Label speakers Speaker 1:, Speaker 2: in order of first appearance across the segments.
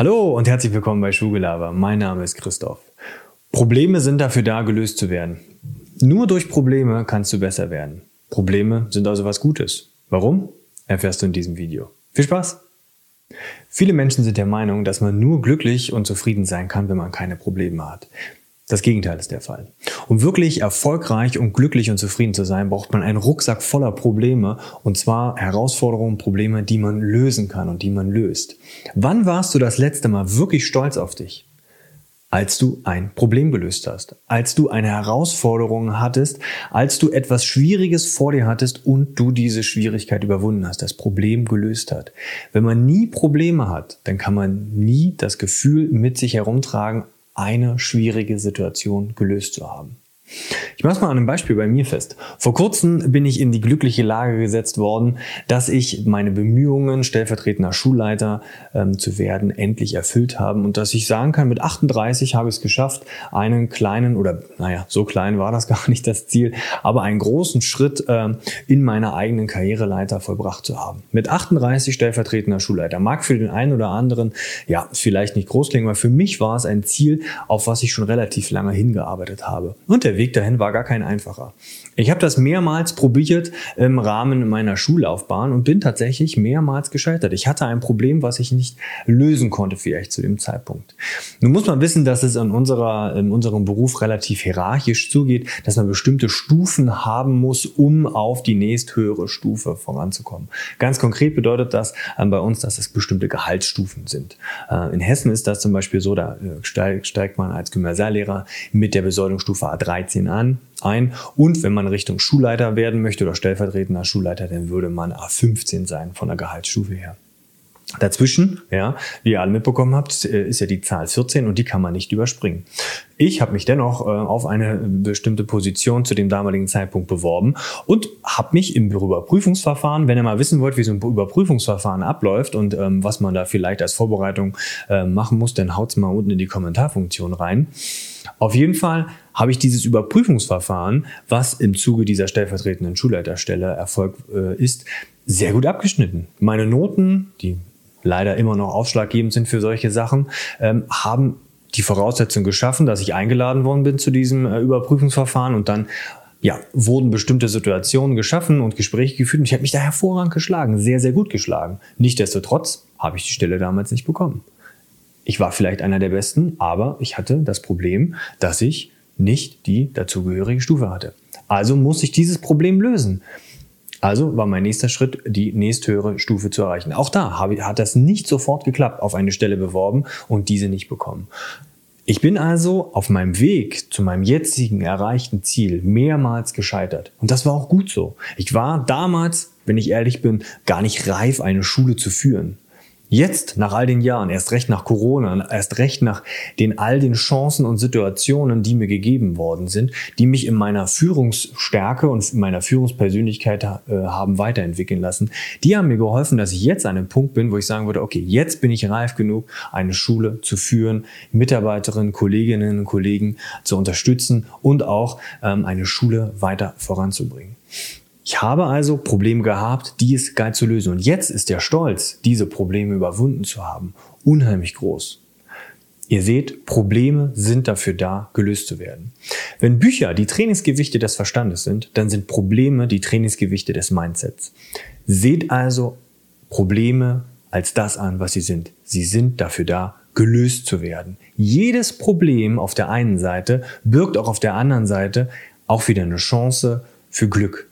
Speaker 1: Hallo und herzlich willkommen bei Schugelaber. Mein Name ist Christoph. Probleme sind dafür da, gelöst zu werden. Nur durch Probleme kannst du besser werden. Probleme sind also was Gutes. Warum? Erfährst du in diesem Video. Viel Spaß! Viele Menschen sind der Meinung, dass man nur glücklich und zufrieden sein kann, wenn man keine Probleme hat. Das Gegenteil ist der Fall. Um wirklich erfolgreich und glücklich und zufrieden zu sein, braucht man einen Rucksack voller Probleme und zwar Herausforderungen, Probleme, die man lösen kann und die man löst. Wann warst du das letzte Mal wirklich stolz auf dich? Als du ein Problem gelöst hast, als du eine Herausforderung hattest, als du etwas Schwieriges vor dir hattest und du diese Schwierigkeit überwunden hast, das Problem gelöst hat. Wenn man nie Probleme hat, dann kann man nie das Gefühl mit sich herumtragen, eine schwierige Situation gelöst zu haben. Ich mache es mal an einem Beispiel bei mir fest. Vor kurzem bin ich in die glückliche Lage gesetzt worden, dass ich meine Bemühungen, stellvertretender Schulleiter ähm, zu werden, endlich erfüllt haben und dass ich sagen kann, mit 38 habe ich es geschafft, einen kleinen oder naja, so klein war das gar nicht das Ziel, aber einen großen Schritt äh, in meiner eigenen Karriereleiter vollbracht zu haben. Mit 38 stellvertretender Schulleiter. Mag für den einen oder anderen ja vielleicht nicht groß klingen, aber für mich war es ein Ziel, auf was ich schon relativ lange hingearbeitet habe. Und der Weg dahin war gar kein einfacher. Ich habe das mehrmals probiert im Rahmen meiner Schullaufbahn und bin tatsächlich mehrmals gescheitert. Ich hatte ein Problem, was ich nicht lösen konnte vielleicht zu dem Zeitpunkt. Nun muss man wissen, dass es in, unserer, in unserem Beruf relativ hierarchisch zugeht, dass man bestimmte Stufen haben muss, um auf die nächsthöhere Stufe voranzukommen. Ganz konkret bedeutet das äh, bei uns, dass es bestimmte Gehaltsstufen sind. Äh, in Hessen ist das zum Beispiel so, da äh, steigt man als Gymnasiallehrer mit der Besoldungsstufe A13 13 an, ein. Und wenn man Richtung Schulleiter werden möchte oder stellvertretender Schulleiter, dann würde man A15 sein von der Gehaltsstufe her. Dazwischen, ja, wie ihr alle mitbekommen habt, äh, ist ja die Zahl 14 und die kann man nicht überspringen. Ich habe mich dennoch äh, auf eine bestimmte Position zu dem damaligen Zeitpunkt beworben und habe mich im Überprüfungsverfahren, wenn ihr mal wissen wollt, wie so ein Überprüfungsverfahren abläuft und ähm, was man da vielleicht als Vorbereitung äh, machen muss, dann haut's mal unten in die Kommentarfunktion rein. Auf jeden Fall habe ich dieses Überprüfungsverfahren, was im Zuge dieser stellvertretenden Schulleiterstelle Erfolg äh, ist, sehr gut abgeschnitten. Meine Noten, die leider immer noch ausschlaggebend sind für solche Sachen, ähm, haben die Voraussetzung geschaffen, dass ich eingeladen worden bin zu diesem äh, Überprüfungsverfahren und dann ja, wurden bestimmte Situationen geschaffen und Gespräche geführt und ich habe mich da hervorragend geschlagen, sehr, sehr gut geschlagen. Nichtsdestotrotz habe ich die Stelle damals nicht bekommen. Ich war vielleicht einer der Besten, aber ich hatte das Problem, dass ich nicht die dazugehörige Stufe hatte. Also muss ich dieses Problem lösen. Also war mein nächster Schritt, die nächsthöhere Stufe zu erreichen. Auch da hat das nicht sofort geklappt, auf eine Stelle beworben und diese nicht bekommen. Ich bin also auf meinem Weg zu meinem jetzigen erreichten Ziel mehrmals gescheitert. Und das war auch gut so. Ich war damals, wenn ich ehrlich bin, gar nicht reif, eine Schule zu führen. Jetzt, nach all den Jahren, erst recht nach Corona, erst recht nach den all den Chancen und Situationen, die mir gegeben worden sind, die mich in meiner Führungsstärke und in meiner Führungspersönlichkeit äh, haben weiterentwickeln lassen, die haben mir geholfen, dass ich jetzt an einem Punkt bin, wo ich sagen würde, okay, jetzt bin ich reif genug, eine Schule zu führen, Mitarbeiterinnen, Kolleginnen und Kollegen zu unterstützen und auch ähm, eine Schule weiter voranzubringen. Ich habe also Probleme gehabt, die es galt zu lösen. Und jetzt ist der Stolz, diese Probleme überwunden zu haben, unheimlich groß. Ihr seht, Probleme sind dafür da, gelöst zu werden. Wenn Bücher die Trainingsgewichte des Verstandes sind, dann sind Probleme die Trainingsgewichte des Mindsets. Seht also Probleme als das an, was sie sind. Sie sind dafür da, gelöst zu werden. Jedes Problem auf der einen Seite birgt auch auf der anderen Seite auch wieder eine Chance für Glück,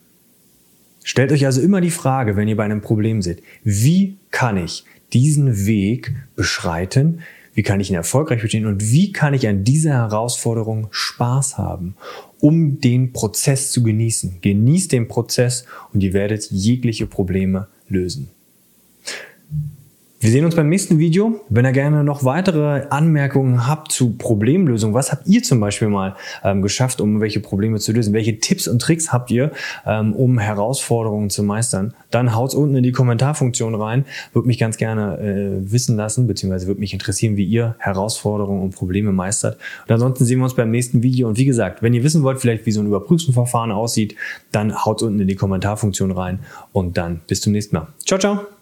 Speaker 1: Stellt euch also immer die Frage, wenn ihr bei einem Problem seid, wie kann ich diesen Weg beschreiten? Wie kann ich ihn erfolgreich bestehen? Und wie kann ich an dieser Herausforderung Spaß haben, um den Prozess zu genießen? Genießt den Prozess und ihr werdet jegliche Probleme lösen. Wir sehen uns beim nächsten Video. Wenn ihr gerne noch weitere Anmerkungen habt zu Problemlösung, was habt ihr zum Beispiel mal ähm, geschafft, um welche Probleme zu lösen? Welche Tipps und Tricks habt ihr, ähm, um Herausforderungen zu meistern? Dann haut's unten in die Kommentarfunktion rein. Würde mich ganz gerne äh, wissen lassen, beziehungsweise würde mich interessieren, wie ihr Herausforderungen und Probleme meistert. Und ansonsten sehen wir uns beim nächsten Video. Und wie gesagt, wenn ihr wissen wollt, vielleicht wie so ein Überprüfungsverfahren aussieht, dann haut unten in die Kommentarfunktion rein und dann bis zum nächsten Mal. Ciao, ciao!